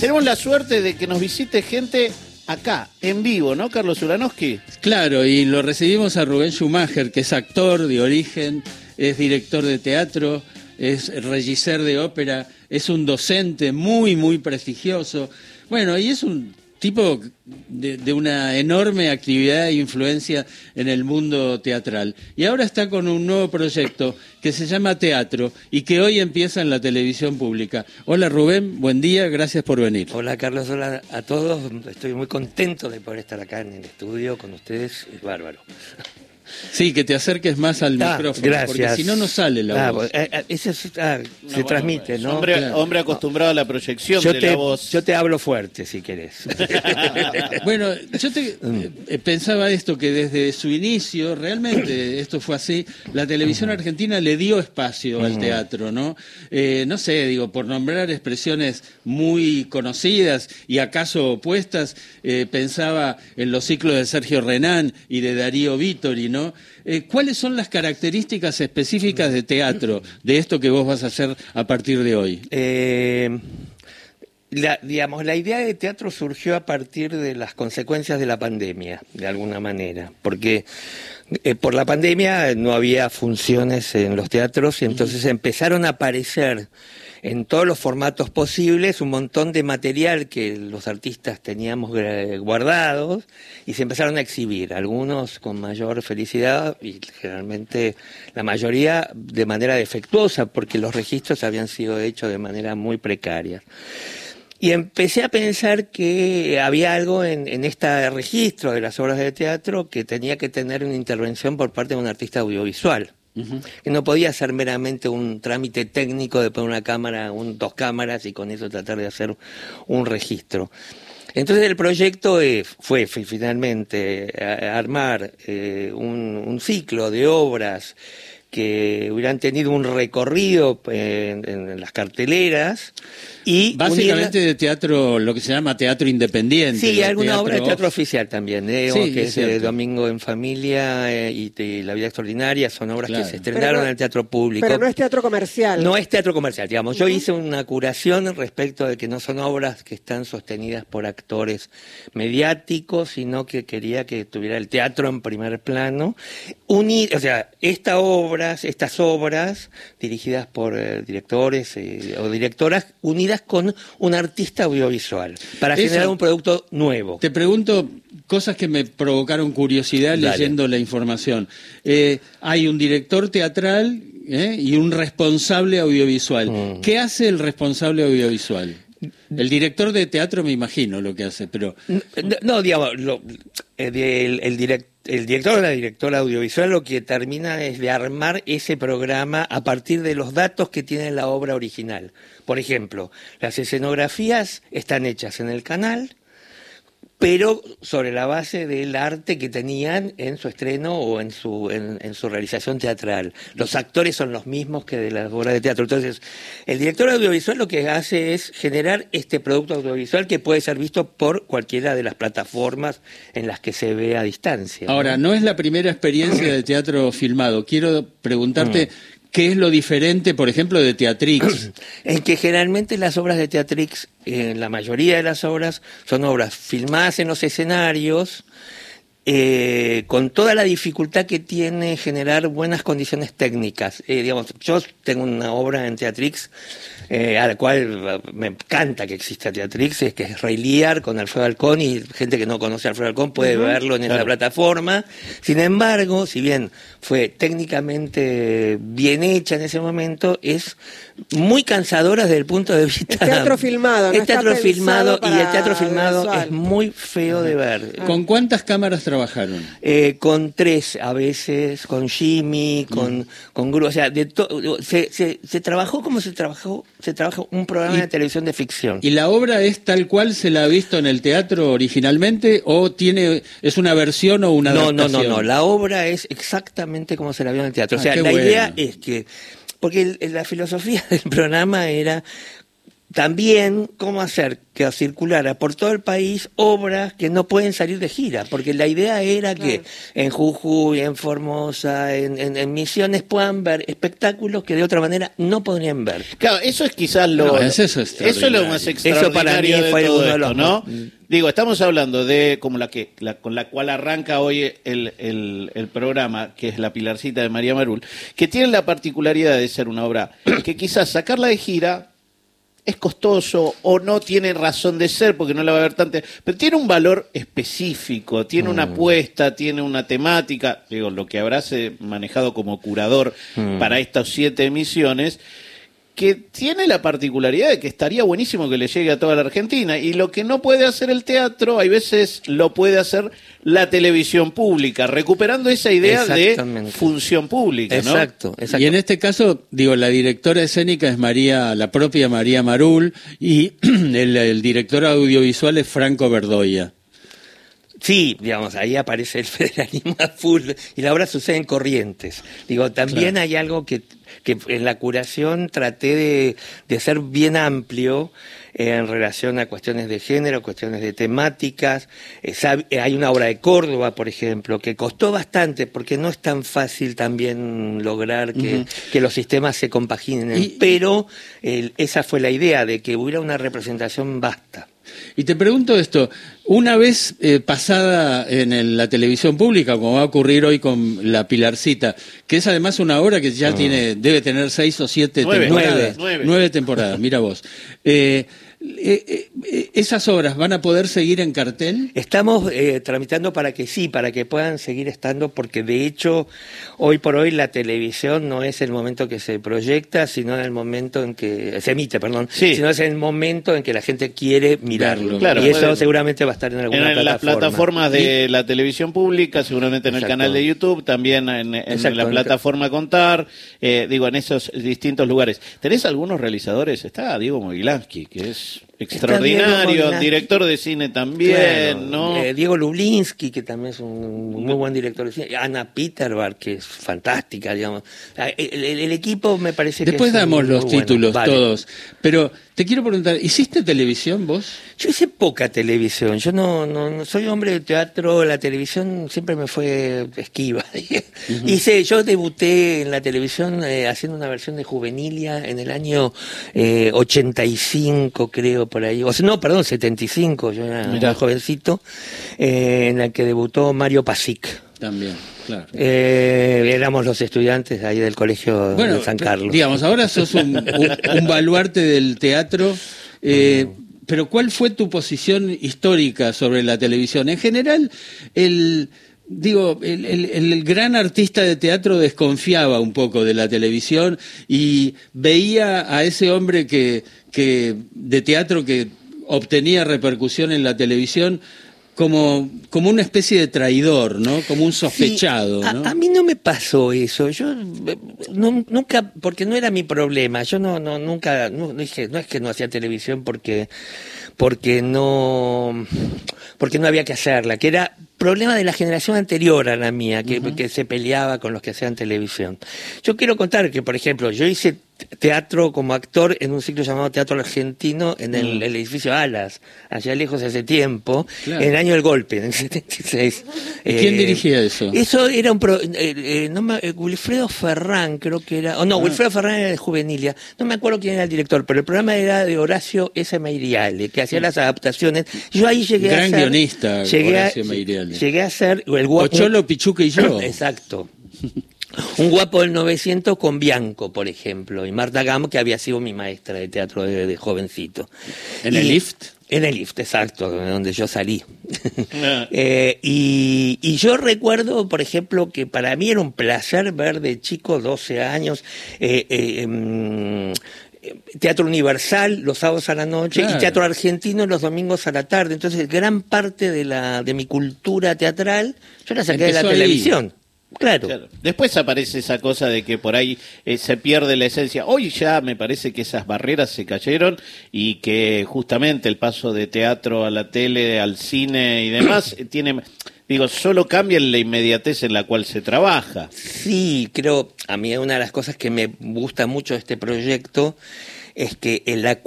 Tenemos la suerte de que nos visite gente acá, en vivo, ¿no, Carlos Ulanowski? Claro, y lo recibimos a Rubén Schumacher, que es actor de origen, es director de teatro, es regisser de ópera, es un docente muy, muy prestigioso. Bueno, y es un tipo de, una enorme actividad e influencia en el mundo teatral. Y ahora está con un nuevo proyecto que se llama Teatro y que hoy empieza en la televisión pública. Hola Rubén, buen día, gracias por venir. Hola Carlos, hola a todos. Estoy muy contento de poder estar acá en el estudio con ustedes. Es bárbaro. Sí, que te acerques más al ah, micrófono, porque si no, no sale la ah, voz. Eh, eh, eso ah, se transmite, ¿no? Hombre, acostumbrado a la proyección de la voz. Yo te hablo fuerte, si querés. bueno, yo te, mm. eh, pensaba esto, que desde su inicio, realmente esto fue así, la televisión argentina le dio espacio al teatro, ¿no? no sé, digo, por nombrar expresiones muy conocidas y acaso opuestas, pensaba en los ciclos de Sergio Renán y de Darío Vittori, ¿no? Eh, ¿Cuáles son las características específicas de teatro, de esto que vos vas a hacer a partir de hoy? Eh, la, digamos, la idea de teatro surgió a partir de las consecuencias de la pandemia, de alguna manera, porque eh, por la pandemia no había funciones en los teatros y entonces empezaron a aparecer en todos los formatos posibles, un montón de material que los artistas teníamos guardados y se empezaron a exhibir, algunos con mayor felicidad y generalmente la mayoría de manera defectuosa porque los registros habían sido hechos de manera muy precaria. Y empecé a pensar que había algo en, en, este registro de las obras de teatro que tenía que tener una intervención por parte de un artista audiovisual que no podía ser meramente un trámite técnico de poner una cámara, dos cámaras y con eso tratar de hacer un registro. Entonces el proyecto eh, fue finalmente armar eh, un, ciclo de obras que hubieran tenido un recorrido en las carteleras y Básicamente de teatro, lo que se llama teatro independiente. Sí, alguna obra de teatro oficial también, ¿eh? que es, eh, Domingo en Familia eh, y La Vida Extraordinaria, son obras que se estrenaron en el teatro público. Pero no es teatro comercial. No es teatro comercial, digamos. Yo hice una curación respecto de que no son obras que están sostenidas por actores mediáticos, sino que quería que tuviera el teatro en primer plano. Unir, o sea, estas obras, estas obras dirigidas por directores o directoras unidas con un artista audiovisual para generar un producto nuevo. Te pregunto cosas que me provocaron curiosidad leyendo la información. Eh, hay un director teatral eh, y un responsable audiovisual. Mm. ¿Qué hace el responsable audiovisual? El director de teatro me imagino lo que hace, pero... No, digamos, eh, el, director o la directora audiovisual lo que termina es de armar ese programa a partir de los datos que tiene la obra original. Por ejemplo, las escenografías están hechas en el canal, pero sobre la base del arte que tenían en su estreno o en su, en, su realización teatral. Los actores son los mismos que de las obras de teatro. Entonces, el director audiovisual lo que hace es generar este producto audiovisual que puede ser visto por cualquiera de las plataformas en las que se ve a distancia. Ahora, no es la primera experiencia de teatro filmado. Quiero preguntarte... Mm. ¿Qué es lo diferente, por ejemplo, de Teatrix? en que generalmente las obras de Teatrix, en la mayoría de las obras, son obras filmadas en los escenarios, eh, con toda la dificultad que tiene generar buenas condiciones técnicas. Eh, digamos, yo tengo una obra en Teatrix eh, a la cual me encanta que exista Teatrix, es que es Rey Liar con Alfredo Alcón y gente que no conoce a Alfredo Alcón puede verlo en esa plataforma. Sin embargo, si bien fue técnicamente bien hecha en ese momento, es muy cansadora desde el punto de vista... teatro filmado, ¿no? teatro filmado y el teatro filmado es muy feo de ver. ¿Con cuántas cámaras trabajaron? Eh, con tres a veces, con Jimmy, con, mm. con Gru, o sea, de se, se, se trabajó como se trabajó se trabaja un programa de televisión de ficción. ¿Y la obra es tal cual se la ha visto en el teatro originalmente o tiene es una versión o una no, No, no, no, la obra es exactamente como se la vio en el teatro. o ah, sea, la idea es que porque la filosofía del programa era también cómo hacer que circulara por todo el país obras que no pueden salir de gira, porque la idea era que en Jujuy, en Formosa, en, en- en Misiones puedan ver espectáculos que de otra manera no podrían ver. Claro, eso es quizás lo. No, eso es eso es lo extraordinario. más Eso para mí de fue todo uno de los ¿no? más- Digo, estamos hablando de como la que la, con la cual arranca hoy el, el, el programa, que es la Pilarcita de María Marul, que tiene la particularidad de ser una obra que quizás sacarla de gira es costoso o no tiene razón de ser porque no la va a ver tanta, pero tiene un valor específico, tiene una apuesta, tiene una temática, digo, lo que habrás manejado como curador para estas siete emisiones, que tiene la particularidad de que estaría buenísimo que le llegue a toda la Argentina y lo que no puede hacer el teatro, hay veces lo puede hacer la televisión pública, recuperando esa idea de función pública, ¿no? Exacto, exacto. Y en este caso, digo, la directora escénica es María, la propia María Marul, y el, el director audiovisual es Franco Verdoya. Sí, digamos, ahí aparece el federalismo a full y la obra sucede en Corrientes. Digo, también Claro. hay algo que, que en la curación traté de, de ser bien amplio eh, en relación a cuestiones de género, cuestiones de temáticas. Eh, eh, hay una obra de Córdoba, por ejemplo, que costó bastante porque no es tan fácil también lograr que, que los sistemas se compaginen, Y- pero el- esa fue la idea de que hubiera una representación vasta. Y te pregunto esto, una vez eh, pasada en el- la televisión pública, como va a ocurrir hoy con La Pilarcita, que es además una obra que ya tiene, debe tener seis o siete Nueve. temporadas. Nueve. Nueve. temporadas, mira vos. Eh, ¿Esas obras van a poder seguir en cartel? Estamos eh, tramitando para que sí, para que puedan seguir estando, porque de hecho, hoy por hoy la televisión no es el momento que se proyecta, sino en el momento en que se emite, perdón, Sí. sino es el momento en que la gente quiere mirarlo. Claro, y eso seguramente va a estar en alguna En las plataforma. plataformas de la televisión pública, seguramente en el canal de YouTube, también en, la plataforma Contar, eh, digo, en esos distintos lugares. ¿Tenés algunos realizadores? Está Diego Mogilansky, que es much extraordinario, director de cine también, Claro, ¿no? eh, Diego Lublinsky, que también es un muy buen director de cine. Ana Peterbar, que es fantástica, digamos. Ah, El, el- el equipo me parece que Después es damos muy los bueno. títulos Vale. todos. Pero te quiero preguntar, ¿hiciste televisión vos? Yo hice poca televisión, yo no, no, no soy hombre de teatro, la televisión siempre me fue esquiva. Hice, yo debuté en la televisión eh, haciendo una versión de Juvenilia en el año eh, 85, creo, por ahí. O sea, no, perdón, 75, yo era Mirá. jovencito, eh, en la que debutó Mario Pasic. También, claro. Eh, éramos los estudiantes ahí del colegio Bueno, de San Carlos. digamos, ahora sos un, un- un baluarte del teatro, eh, pero ¿cuál fue tu posición histórica sobre la televisión? En general, el... Digo, el, el- el gran artista de teatro desconfiaba un poco de la televisión y veía a ese hombre que, que de teatro que obtenía repercusión en la televisión como, como una especie de traidor, ¿no? Como un sospechado, Sí, a, ¿no? a mí no me pasó eso. Yo no- nunca, porque no era mi problema. Yo no, no, nunca, no, no dije, no es que no hacía televisión porque, porque no, porque no había que hacerla, que era problema de la generación anterior a la mía, que, que se peleaba con los que hacían televisión. Yo quiero contar que, por ejemplo, yo hice teatro como actor en un ciclo llamado Teatro Argentino en el, el edificio Alas, allá lejos hace tiempo, Claro. en el año del golpe, en el 76. ¿Y quién Eh, dirigía eso? Eso era un... pro- eh, eh, no me- eh, Wilfredo Ferrán, creo que era... O Ah. no, Wilfredo Ferrán era de Juvenilia. No me acuerdo quién era el director, pero el programa era de Horacio S. Meiriale, que hacía las adaptaciones. Yo ahí llegué a Gran ser... guionista, llegué a- Horacio Meiriale. Llegué a ser... El Ocholo, Pichuca y yo. Exacto. Un guapo del 900 con Bianco, por ejemplo, y Marta Gamo, que había sido mi maestra de teatro de, de jovencito. ¿En Y- el lift? En el lift, exacto, de donde yo salí. Ah. Eh, y, y yo recuerdo, por ejemplo, que para mí era un placer ver de chico, 12 años, eh, eh, em, Teatro Universal los sábados a la noche Claro. y Teatro Argentino los domingos a la tarde. Entonces, gran parte de, la, de mi cultura teatral yo la saqué de la ahí. Claro. Claro. Después aparece esa cosa de que por ahí eh, se pierde la esencia. Hoy ya me parece que esas barreras se cayeron y que justamente el paso de teatro a la tele, al cine y demás tiene, digo, solo cambia la inmediatez en la cual se trabaja. Sí, creo, a mí una de las cosas que me gusta mucho de este proyecto es que la,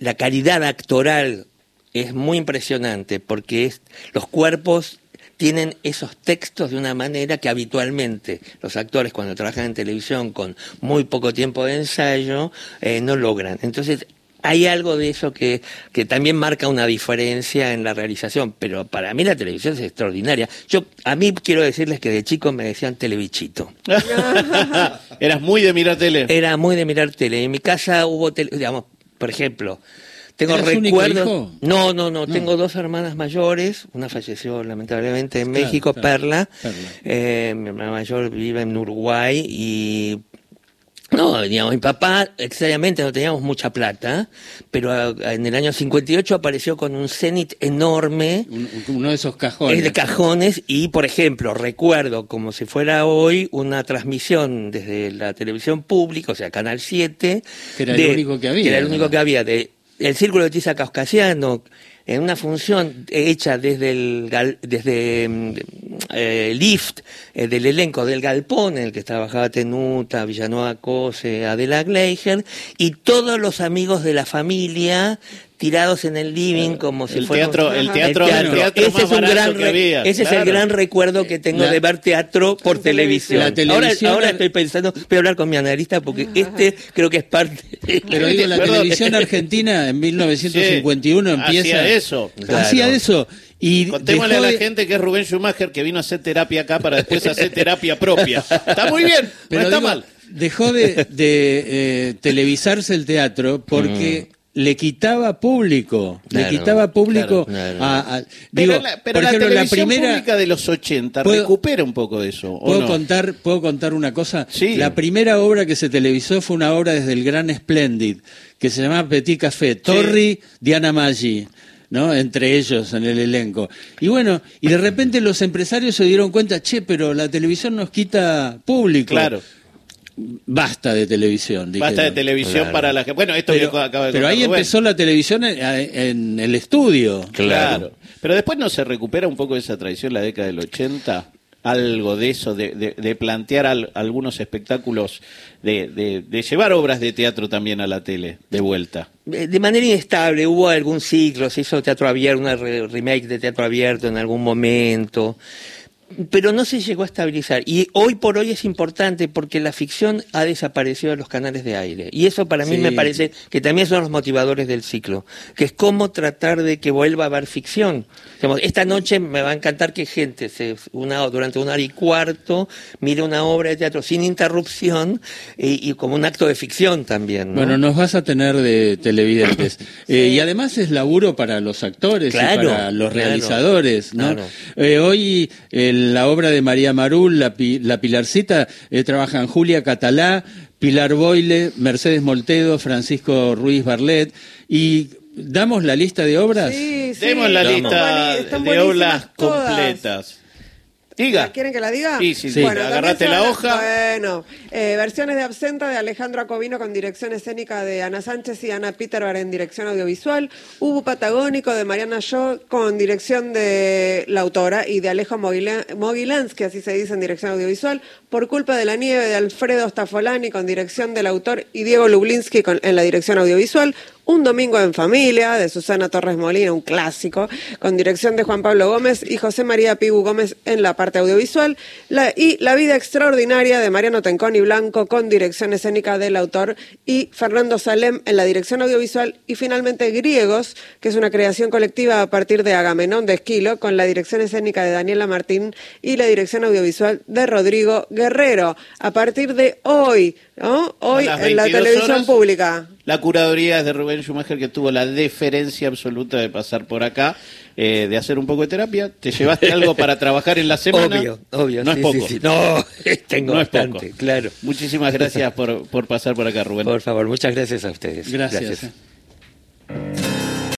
la calidad actoral es muy impresionante porque es, los cuerpos tienen esos textos de una manera que habitualmente los actores cuando trabajan en televisión con muy poco tiempo de ensayo eh, no logran. Entonces hay algo de eso que, que también marca una diferencia en la realización, pero para mí la televisión es extraordinaria. Yo a mí quiero decirles que de chico me decían telebichito. Eras muy de mirar tele. Era muy de mirar tele. En mi casa hubo, tele, digamos, por ejemplo, tengo ¿Eras único recuerdos. hijo? No, no, no, Tengo dos hermanas mayores. Una falleció lamentablemente en Claro, México, claro. Perla. Perla. Eh, mi hermana mayor vive en Uruguay y no, digamos, mi papá, extrañamente no teníamos mucha plata, pero eh, en el año 58 apareció con un cenit enorme Un- uno de esos cajones. es de cajones y, por ejemplo, recuerdo como si fuera hoy una transmisión desde la televisión pública, o sea, Canal 7. Que era el único que había, Que era el único ¿no? que había, de El Círculo de Tiza Caucasiano, en una función hecha desde el, desde mm, eh, Lift, eh, del elenco del Galpón, en el que trabajaba Tenuta, Villanueva Cose, Adela Gleicher, y todos los amigos de la familia tirados en el living como si el fuera teatro, el teatro, el teatro ese más es un gran que re- había. ese es el gran recuerdo que tengo La- de ver teatro por televisión. La ahora, televisión- ahora estoy pensando, voy a hablar con mi analista porque este creo que es parte. Pero digo, la televisión argentina en 1951 Sí, empieza. hacía eso. Claro. Hacía eso. Y Contémosle a la de- gente que es Rubén Schumacher que vino a hacer terapia acá para después hacer terapia propia. Está muy bien, Pero no está digo, mal. Dejó de, de, eh, televisarse el teatro porque le quitaba público. le quitaba público claro, claro. a. a- Pero, digo, la, pero por la ejemplo, la televisión primera. pública de los 80 ¿Puedo- recupera un poco de eso. ¿o ¿Puedo no? contar, ¿Puedo contar una cosa? Sí. La primera obra que se televisó fue una obra desde el Gran Splendid, que se llama Petit Café. Torri, Diana Maggi, ¿no? Entre ellos en el elenco. Y bueno, y de repente los empresarios se dieron cuenta, che, pero la televisión nos quita público. Claro, Basta de televisión. basta de televisión Claro. para la que. Bueno, esto Pero, que acaba de pero ahí Rubén. empezó la televisión en, en el estudio. Claro. Pero después no se recupera un poco esa tradición la década del 80, algo de eso, de, de- plantear al- algunos espectáculos, de, de- llevar obras de teatro también a la tele, de vuelta. De manera inestable, hubo algún ciclo, se hizo teatro abierto, una re- remake de teatro abierto en algún momento, pero no se llegó a estabilizar. Y hoy por hoy es importante porque la ficción ha desaparecido de los canales de aire. Y eso para mí Sí. me parece que también son los motivadores del ciclo, que es cómo tratar de que vuelva a haber ficción. Digamos, esta noche me va a encantar que gente se una, durante una hora y cuarto mire una obra de teatro sin interrupción y, y como un acto de ficción también. ¿no? Bueno, nos vas a tener de televidentes. Eh, y además es laburo para los actores Claro, y para los claro, realizadores, ¿no? claro. Eh, hoy en la obra de María Marul, La, Pi- la Pilarcita, eh, trabajan Julia Catalá, Pilar Boile, Mercedes Moltedo, Francisco Ruiz Barlet. Y damos la lista de obras. Sí, sí. Demos la lista Están de obras todas. completas. Diga. ¿La ¿Quieren que la diga? Sí, sí, sí. Bueno, agarrate la hoja. Bueno, eh, versiones de Absenta de Alejandro Acobino con dirección escénica de Ana Sánchez y Ana Peterbar en dirección audiovisual. Hubo Patagónico de Mariana Shaw con dirección de la autora y de Alejo Mogila- Mogilansky, así se dice en dirección audiovisual. Por culpa de la nieve de Alfredo Stafolani con dirección del autor y Diego Lublinsky con- en la dirección audiovisual. Un domingo en familia de Susana Torres Molina, un clásico, con dirección de Juan Pablo Gómez y José María Pibu Gómez en la parte audiovisual. La- y La vida extraordinaria de Mariano Tenconi Blanco con dirección escénica del autor y Fernando Salem en la dirección audiovisual. Y finalmente Griegos, que es una creación colectiva a partir de Agamenón de Esquilo, con la dirección escénica de Daniela Martín y la dirección audiovisual de Rodrigo Guerrero. A partir de hoy, ¿no? Hoy en la 22 televisión horas. pública. La curaduría es de Rubén Schumacher, que tuvo la deferencia absoluta de pasar por acá, eh, de hacer un poco de terapia. ¿Te llevaste algo para trabajar en la semana? Obvio, obvio. No sí, es poco. sí, sí. No, tengo No es bastante, poco. claro. Muchísimas gracias por, por pasar por acá, Rubén. Por favor, muchas gracias a ustedes. Gracias. eh.